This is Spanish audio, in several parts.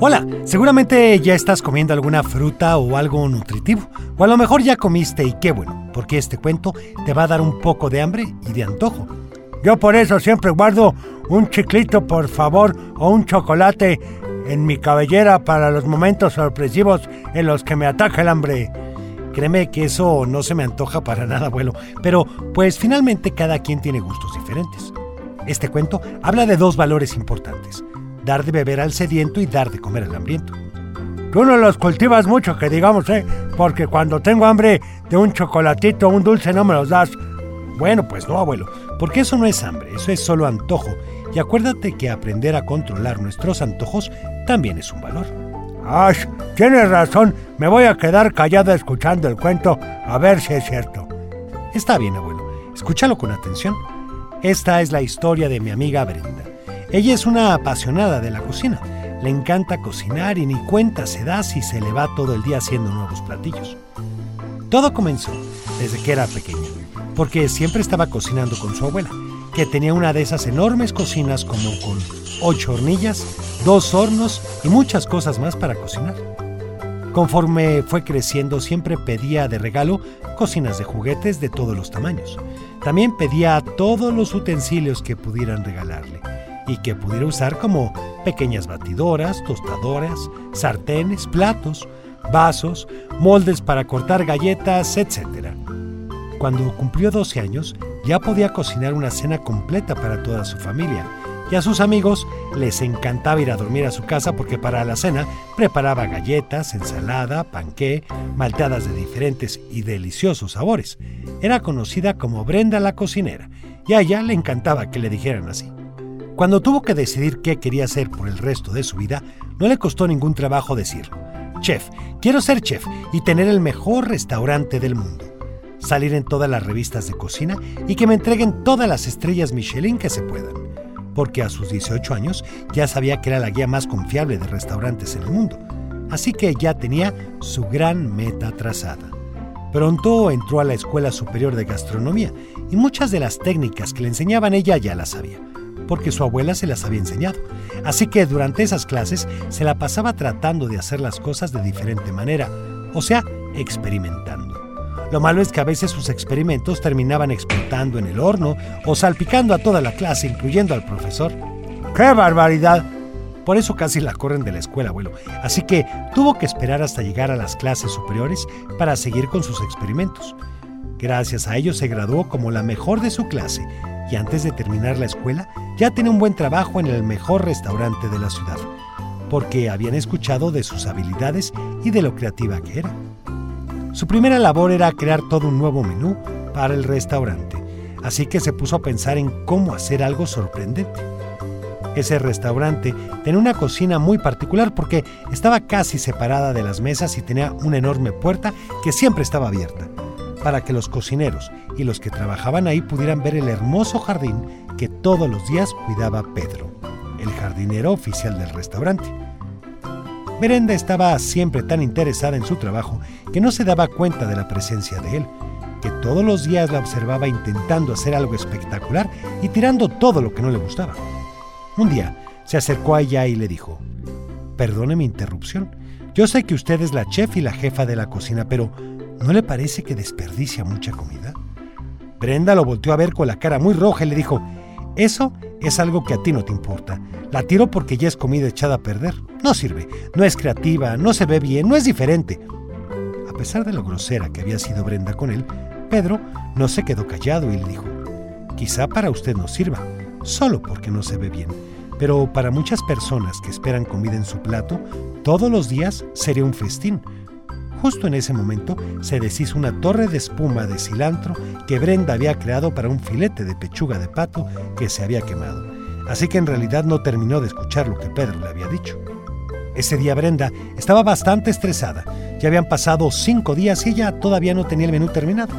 Hola, seguramente ya estás comiendo alguna fruta o algo nutritivo, o a lo mejor ya comiste y qué bueno, porque este cuento te va a dar un poco de hambre y de antojo. Yo por eso siempre guardo un chiclito, por favor, o un chocolate en mi cabellera para los momentos sorpresivos en los que me ataca el hambre. Créeme que eso no se me antoja para nada, abuelo, pero pues finalmente cada quien tiene gustos diferentes. Este cuento habla de dos valores importantes dar de beber al sediento y dar de comer al hambriento. Tú no los cultivas mucho, que digamos, ¿eh? Porque cuando tengo hambre de un chocolatito o un dulce no me los das. Bueno, pues no, abuelo, porque eso no es hambre, eso es solo antojo. Y acuérdate que aprender a controlar nuestros antojos también es un valor. ¡Ash! Tienes razón, me voy a quedar callado escuchando el cuento a ver si es cierto. Está bien, abuelo, escúchalo con atención. Esta es la historia de mi amiga Brenda. Ella es una apasionada de la cocina. Le encanta cocinar y ni cuenta se da si se le va todo el día haciendo nuevos platillos. Todo comenzó desde que era pequeña, porque siempre estaba cocinando con su abuela, que tenía una de esas enormes cocinas como con ocho hornillas, dos hornos y muchas cosas más para cocinar. Conforme fue creciendo siempre pedía de regalo cocinas de juguetes de todos los tamaños. También pedía todos los utensilios que pudieran regalarle y que pudiera usar como pequeñas batidoras, tostadoras, sartenes, platos, vasos, moldes para cortar galletas, etc. Cuando cumplió 12 años, ya podía cocinar una cena completa para toda su familia y a sus amigos les encantaba ir a dormir a su casa porque para la cena preparaba galletas, ensalada, panqué, malteadas de diferentes y deliciosos sabores. Era conocida como Brenda la cocinera y a ella le encantaba que le dijeran así. Cuando tuvo que decidir qué quería hacer por el resto de su vida, no le costó ningún trabajo decir, chef, quiero ser chef y tener el mejor restaurante del mundo. Salir en todas las revistas de cocina y que me entreguen todas las estrellas Michelin que se puedan. Porque a sus 18 años ya sabía que era la guía más confiable de restaurantes en el mundo. Así que ya tenía su gran meta trazada. Pronto entró a la Escuela Superior de Gastronomía y muchas de las técnicas que le enseñaban ella ya las sabía porque su abuela se las había enseñado. Así que durante esas clases se la pasaba tratando de hacer las cosas de diferente manera, o sea, experimentando. Lo malo es que a veces sus experimentos terminaban explotando en el horno o salpicando a toda la clase, incluyendo al profesor. ¡Qué barbaridad! Por eso casi la corren de la escuela, abuelo. Así que tuvo que esperar hasta llegar a las clases superiores para seguir con sus experimentos. Gracias a ello se graduó como la mejor de su clase y antes de terminar la escuela ya tenía un buen trabajo en el mejor restaurante de la ciudad, porque habían escuchado de sus habilidades y de lo creativa que era. Su primera labor era crear todo un nuevo menú para el restaurante, así que se puso a pensar en cómo hacer algo sorprendente. Ese restaurante tenía una cocina muy particular porque estaba casi separada de las mesas y tenía una enorme puerta que siempre estaba abierta para que los cocineros y los que trabajaban ahí pudieran ver el hermoso jardín que todos los días cuidaba Pedro, el jardinero oficial del restaurante. Merenda estaba siempre tan interesada en su trabajo que no se daba cuenta de la presencia de él, que todos los días la observaba intentando hacer algo espectacular y tirando todo lo que no le gustaba. Un día se acercó a ella y le dijo, Perdone mi interrupción, yo sé que usted es la chef y la jefa de la cocina, pero ¿No le parece que desperdicia mucha comida? Brenda lo volteó a ver con la cara muy roja y le dijo, eso es algo que a ti no te importa. La tiro porque ya es comida echada a perder. No sirve, no es creativa, no se ve bien, no es diferente. A pesar de lo grosera que había sido Brenda con él, Pedro no se quedó callado y le dijo, quizá para usted no sirva, solo porque no se ve bien, pero para muchas personas que esperan comida en su plato, todos los días sería un festín, Justo en ese momento se deshizo una torre de espuma de cilantro que Brenda había creado para un filete de pechuga de pato que se había quemado. Así que en realidad no terminó de escuchar lo que Pedro le había dicho. Ese día Brenda estaba bastante estresada. Ya habían pasado cinco días y ella todavía no tenía el menú terminado.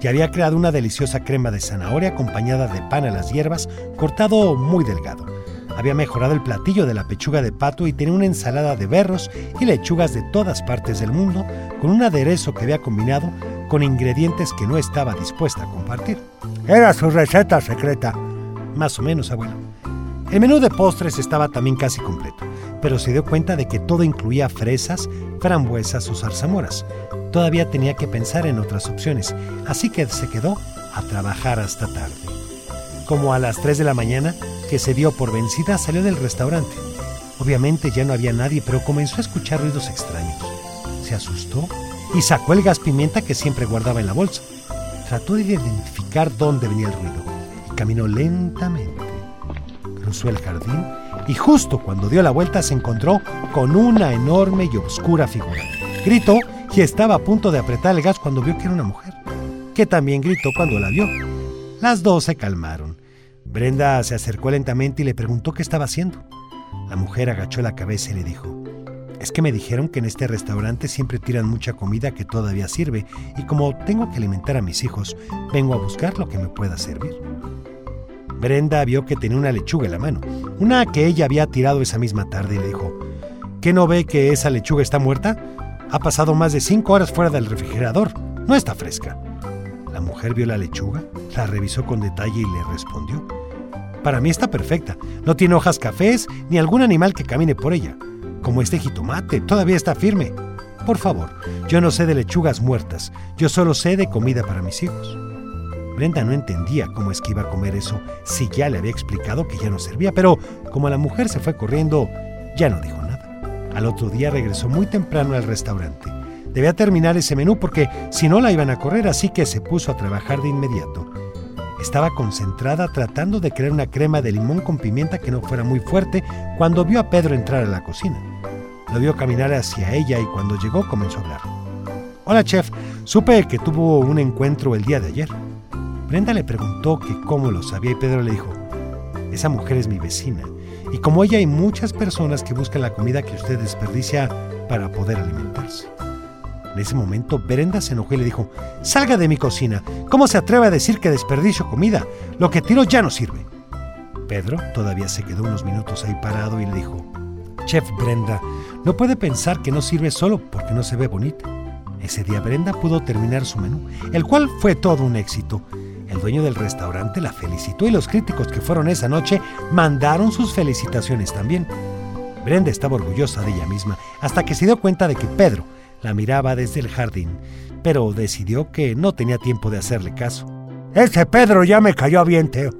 Ya había creado una deliciosa crema de zanahoria acompañada de pan a las hierbas cortado muy delgado había mejorado el platillo de la pechuga de pato y tenía una ensalada de berros y lechugas de todas partes del mundo con un aderezo que había combinado con ingredientes que no estaba dispuesta a compartir. Era su receta secreta. Más o menos, abuelo. El menú de postres estaba también casi completo, pero se dio cuenta de que todo incluía fresas, frambuesas o zarzamoras. Todavía tenía que pensar en otras opciones, así que se quedó a trabajar hasta tarde. Como a las 3 de la mañana, que se dio por vencida, salió del restaurante. Obviamente ya no había nadie, pero comenzó a escuchar ruidos extraños. Se asustó y sacó el gas pimienta que siempre guardaba en la bolsa. Trató de identificar dónde venía el ruido y caminó lentamente. Cruzó el jardín y justo cuando dio la vuelta se encontró con una enorme y oscura figura. Gritó y estaba a punto de apretar el gas cuando vio que era una mujer, que también gritó cuando la vio. Las dos se calmaron. Brenda se acercó lentamente y le preguntó qué estaba haciendo. La mujer agachó la cabeza y le dijo, es que me dijeron que en este restaurante siempre tiran mucha comida que todavía sirve y como tengo que alimentar a mis hijos, vengo a buscar lo que me pueda servir. Brenda vio que tenía una lechuga en la mano, una que ella había tirado esa misma tarde y le dijo, ¿qué no ve que esa lechuga está muerta? Ha pasado más de cinco horas fuera del refrigerador, no está fresca. Vio la lechuga, la revisó con detalle y le respondió, para mí está perfecta, no tiene hojas cafés ni algún animal que camine por ella como este jitomate, todavía está firme. Por favor, yo no sé de lechugas muertas, yo solo sé de comida para mis hijos. Brenda no entendía cómo es que iba a comer eso si ya le había explicado que ya no servía, pero como la mujer se fue corriendo, ya no dijo nada. Al otro día regresó muy temprano al restaurante. Debía terminar ese menú porque si no la iban a correr, así que se puso a trabajar de inmediato. Estaba concentrada tratando de crear una crema de limón con pimienta que no fuera muy fuerte cuando vio a Pedro entrar a la cocina. Lo vio caminar hacia ella y cuando llegó comenzó a hablar. Hola chef, supe que tuvo un encuentro el día de ayer. Brenda le preguntó que cómo lo sabía y Pedro le dijo, esa mujer es mi vecina y como ella hay muchas personas que buscan la comida que usted desperdicia para poder alimentarse. En ese momento, Brenda se enojó y le dijo, Salga de mi cocina. ¿Cómo se atreve a decir que desperdicio comida? Lo que tiro ya no sirve. Pedro todavía se quedó unos minutos ahí parado y le dijo, Chef Brenda, no puede pensar que no sirve solo porque no se ve bonita. Ese día Brenda pudo terminar su menú, el cual fue todo un éxito. El dueño del restaurante la felicitó y los críticos que fueron esa noche mandaron sus felicitaciones también. Brenda estaba orgullosa de ella misma hasta que se dio cuenta de que Pedro la miraba desde el jardín, pero decidió que no tenía tiempo de hacerle caso. Ese Pedro ya me cayó bien, Teo.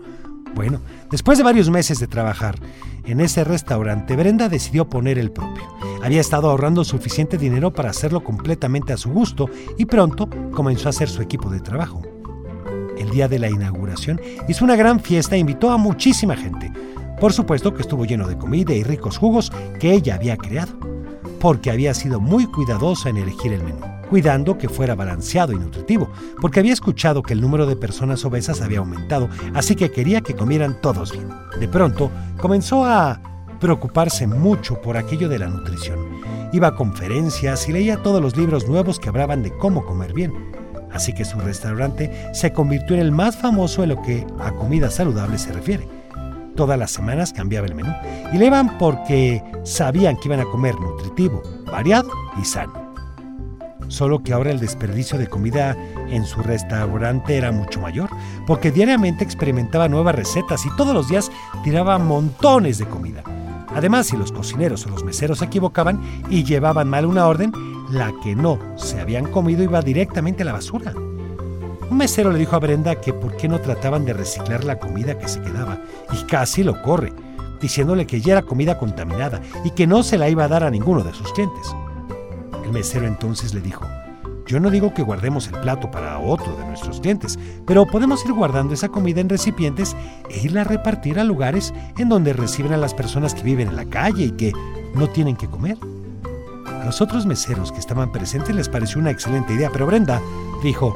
Bueno, después de varios meses de trabajar en ese restaurante, Brenda decidió poner el propio. Había estado ahorrando suficiente dinero para hacerlo completamente a su gusto y pronto comenzó a hacer su equipo de trabajo. El día de la inauguración hizo una gran fiesta e invitó a muchísima gente. Por supuesto que estuvo lleno de comida y ricos jugos que ella había creado porque había sido muy cuidadosa en elegir el menú, cuidando que fuera balanceado y nutritivo, porque había escuchado que el número de personas obesas había aumentado, así que quería que comieran todos bien. De pronto, comenzó a preocuparse mucho por aquello de la nutrición. Iba a conferencias y leía todos los libros nuevos que hablaban de cómo comer bien. Así que su restaurante se convirtió en el más famoso en lo que a comida saludable se refiere. Todas las semanas cambiaba el menú y le iban porque sabían que iban a comer nutritivo, variado y sano. Solo que ahora el desperdicio de comida en su restaurante era mucho mayor, porque diariamente experimentaba nuevas recetas y todos los días tiraba montones de comida. Además, si los cocineros o los meseros se equivocaban y llevaban mal una orden, la que no se habían comido iba directamente a la basura. Un mesero le dijo a Brenda que por qué no trataban de reciclar la comida que se quedaba, y casi lo corre, diciéndole que ya era comida contaminada y que no se la iba a dar a ninguno de sus clientes. El mesero entonces le dijo, yo no digo que guardemos el plato para otro de nuestros clientes, pero podemos ir guardando esa comida en recipientes e irla a repartir a lugares en donde reciben a las personas que viven en la calle y que no tienen que comer. A los otros meseros que estaban presentes les pareció una excelente idea, pero Brenda dijo,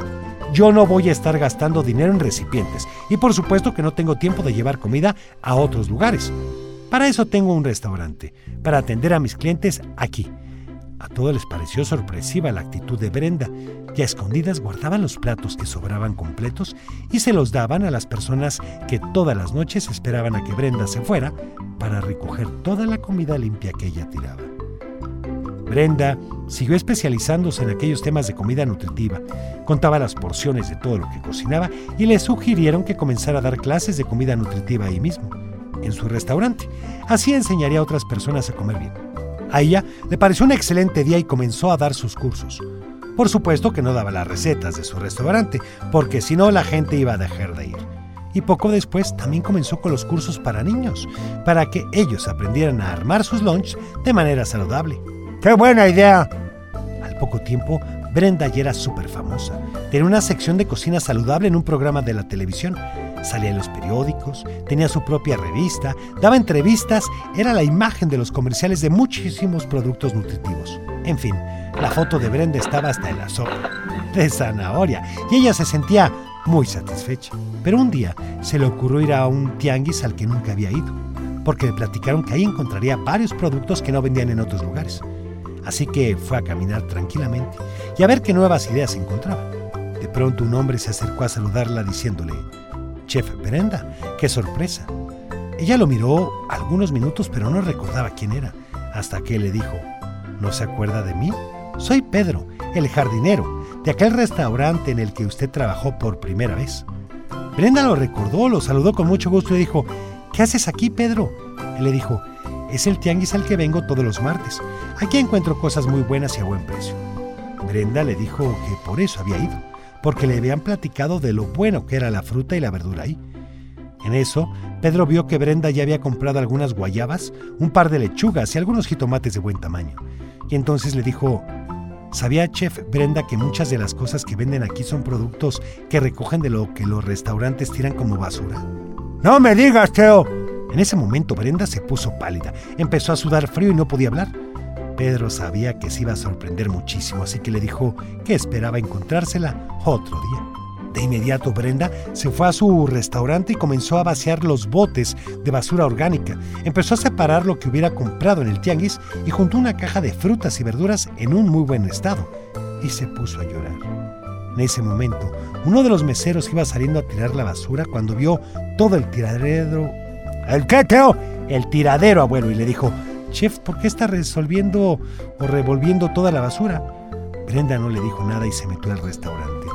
yo no voy a estar gastando dinero en recipientes y por supuesto que no tengo tiempo de llevar comida a otros lugares. Para eso tengo un restaurante, para atender a mis clientes aquí. A todos les pareció sorpresiva la actitud de Brenda, y a escondidas guardaban los platos que sobraban completos y se los daban a las personas que todas las noches esperaban a que Brenda se fuera para recoger toda la comida limpia que ella tiraba. Brenda siguió especializándose en aquellos temas de comida nutritiva, contaba las porciones de todo lo que cocinaba y le sugirieron que comenzara a dar clases de comida nutritiva ahí mismo. en su restaurante. Así enseñaría a otras personas a comer bien. A ella le pareció un excelente día y comenzó a dar sus cursos. Por supuesto que no daba las recetas de su restaurante, porque si no la gente iba a dejar de ir. Y poco después también comenzó con los cursos para niños, para que ellos aprendieran a armar sus lunch de manera saludable. ¡Qué buena idea! Al poco tiempo, Brenda ya era súper famosa. Tenía una sección de cocina saludable en un programa de la televisión. Salía en los periódicos, tenía su propia revista, daba entrevistas, era la imagen de los comerciales de muchísimos productos nutritivos. En fin, la foto de Brenda estaba hasta en la sopa de zanahoria y ella se sentía muy satisfecha. Pero un día se le ocurrió ir a un tianguis al que nunca había ido, porque le platicaron que ahí encontraría varios productos que no vendían en otros lugares. Así que fue a caminar tranquilamente y a ver qué nuevas ideas encontraba. De pronto un hombre se acercó a saludarla diciéndole, Chef Brenda, qué sorpresa. Ella lo miró algunos minutos pero no recordaba quién era, hasta que le dijo, ¿no se acuerda de mí? Soy Pedro, el jardinero, de aquel restaurante en el que usted trabajó por primera vez. Brenda lo recordó, lo saludó con mucho gusto y dijo, ¿qué haces aquí, Pedro? Le dijo, es el tianguis al que vengo todos los martes. Aquí encuentro cosas muy buenas y a buen precio. Brenda le dijo que por eso había ido, porque le habían platicado de lo bueno que era la fruta y la verdura ahí. En eso, Pedro vio que Brenda ya había comprado algunas guayabas, un par de lechugas y algunos jitomates de buen tamaño. Y entonces le dijo, ¿sabía Chef Brenda que muchas de las cosas que venden aquí son productos que recogen de lo que los restaurantes tiran como basura? No me digas, Teo. En ese momento Brenda se puso pálida, empezó a sudar frío y no podía hablar. Pedro sabía que se iba a sorprender muchísimo, así que le dijo que esperaba encontrársela otro día. De inmediato Brenda se fue a su restaurante y comenzó a vaciar los botes de basura orgánica. Empezó a separar lo que hubiera comprado en el tianguis y juntó una caja de frutas y verduras en un muy buen estado. Y se puso a llorar. En ese momento, uno de los meseros iba saliendo a tirar la basura cuando vio todo el tiradero ¿El qué, Teo? El tiradero, abuelo, y le dijo, Chef, ¿por qué está resolviendo o revolviendo toda la basura? Brenda no le dijo nada y se metió al restaurante.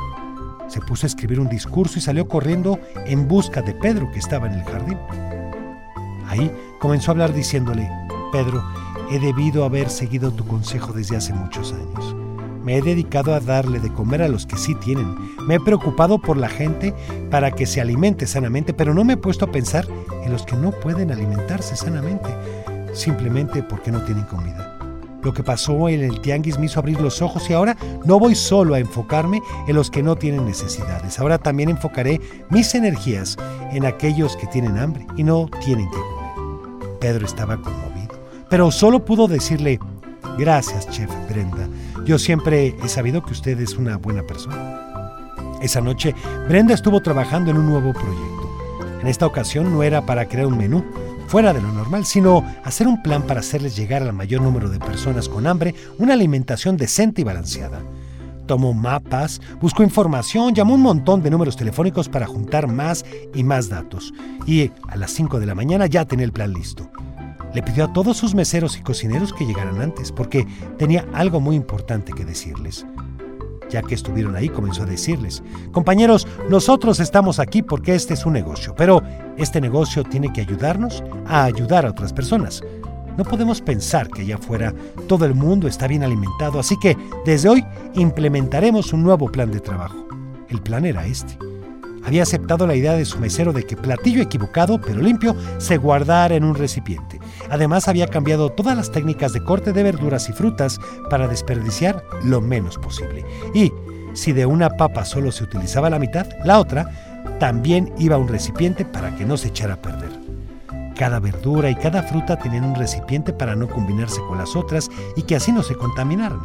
Se puso a escribir un discurso y salió corriendo en busca de Pedro, que estaba en el jardín. Ahí comenzó a hablar diciéndole, Pedro, he debido haber seguido tu consejo desde hace muchos años. Me he dedicado a darle de comer a los que sí tienen. Me he preocupado por la gente para que se alimente sanamente, pero no me he puesto a pensar en los que no pueden alimentarse sanamente, simplemente porque no tienen comida. Lo que pasó en el tianguis me hizo abrir los ojos y ahora no voy solo a enfocarme en los que no tienen necesidades. Ahora también enfocaré mis energías en aquellos que tienen hambre y no tienen que comer. Pedro estaba conmovido, pero solo pudo decirle, gracias, chef Brenda. Yo siempre he sabido que usted es una buena persona. Esa noche, Brenda estuvo trabajando en un nuevo proyecto. En esta ocasión no era para crear un menú fuera de lo normal, sino hacer un plan para hacerles llegar al mayor número de personas con hambre una alimentación decente y balanceada. Tomó mapas, buscó información, llamó un montón de números telefónicos para juntar más y más datos. Y a las 5 de la mañana ya tenía el plan listo le pidió a todos sus meseros y cocineros que llegaran antes, porque tenía algo muy importante que decirles. Ya que estuvieron ahí, comenzó a decirles, compañeros, nosotros estamos aquí porque este es un negocio, pero este negocio tiene que ayudarnos a ayudar a otras personas. No podemos pensar que allá afuera todo el mundo está bien alimentado, así que desde hoy implementaremos un nuevo plan de trabajo. El plan era este había aceptado la idea de su mesero de que platillo equivocado pero limpio se guardara en un recipiente. Además había cambiado todas las técnicas de corte de verduras y frutas para desperdiciar lo menos posible. Y si de una papa solo se utilizaba la mitad, la otra también iba a un recipiente para que no se echara a perder. Cada verdura y cada fruta tenían un recipiente para no combinarse con las otras y que así no se contaminaran.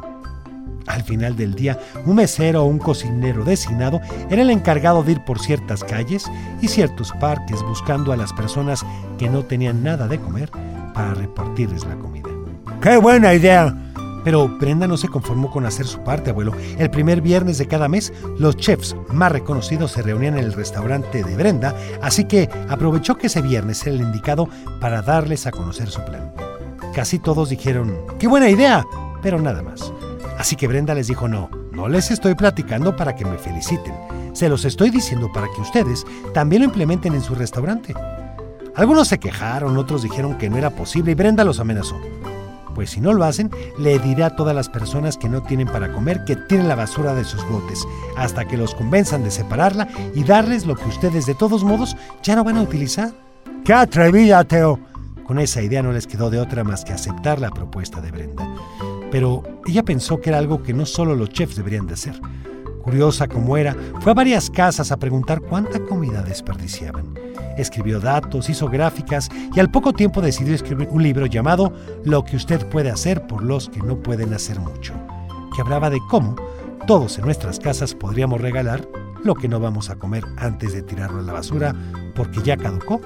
Al final del día, un mesero o un cocinero designado era el encargado de ir por ciertas calles y ciertos parques buscando a las personas que no tenían nada de comer para repartirles la comida. ¡Qué buena idea! Pero Brenda no se conformó con hacer su parte, abuelo. El primer viernes de cada mes, los chefs más reconocidos se reunían en el restaurante de Brenda, así que aprovechó que ese viernes era el indicado para darles a conocer su plan. Casi todos dijeron, ¡qué buena idea! Pero nada más. Así que Brenda les dijo, no, no les estoy platicando para que me feliciten. Se los estoy diciendo para que ustedes también lo implementen en su restaurante. Algunos se quejaron, otros dijeron que no era posible y Brenda los amenazó. Pues si no lo hacen, le diré a todas las personas que no tienen para comer que tiren la basura de sus botes, hasta que los convenzan de separarla y darles lo que ustedes de todos modos ya no van a utilizar. ¡Qué atrevida, Teo! Con esa idea no les quedó de otra más que aceptar la propuesta de Brenda. Pero ella pensó que era algo que no solo los chefs deberían de hacer. Curiosa como era, fue a varias casas a preguntar cuánta comida desperdiciaban. Escribió datos, hizo gráficas y al poco tiempo decidió escribir un libro llamado Lo que usted puede hacer por los que no pueden hacer mucho, que hablaba de cómo todos en nuestras casas podríamos regalar lo que no vamos a comer antes de tirarlo a la basura porque ya caducó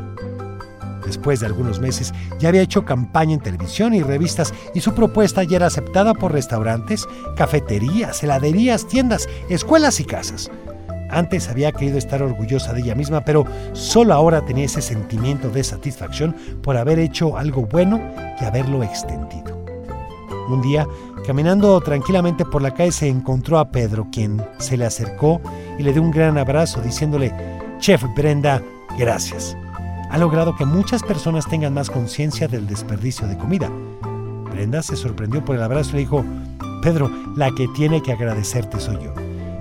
Después de algunos meses ya había hecho campaña en televisión y revistas y su propuesta ya era aceptada por restaurantes, cafeterías, heladerías, tiendas, escuelas y casas. Antes había querido estar orgullosa de ella misma, pero solo ahora tenía ese sentimiento de satisfacción por haber hecho algo bueno y haberlo extendido. Un día, caminando tranquilamente por la calle, se encontró a Pedro, quien se le acercó y le dio un gran abrazo diciéndole, Chef Brenda, gracias ha logrado que muchas personas tengan más conciencia del desperdicio de comida. Brenda se sorprendió por el abrazo y le dijo, Pedro, la que tiene que agradecerte soy yo.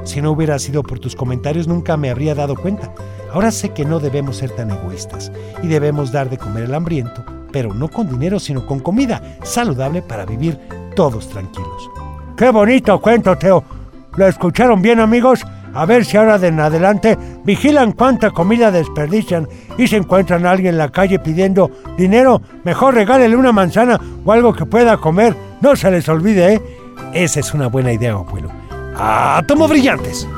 Si no hubiera sido por tus comentarios nunca me habría dado cuenta. Ahora sé que no debemos ser tan egoístas y debemos dar de comer al hambriento, pero no con dinero, sino con comida saludable para vivir todos tranquilos. ¡Qué bonito cuento, Teo! ¿Lo escucharon bien, amigos? A ver si ahora de en adelante vigilan cuánta comida desperdician y se encuentran a alguien en la calle pidiendo dinero, mejor regálele una manzana o algo que pueda comer. No se les olvide, ¿eh? Esa es una buena idea, abuelo. ¡Átomo brillantes!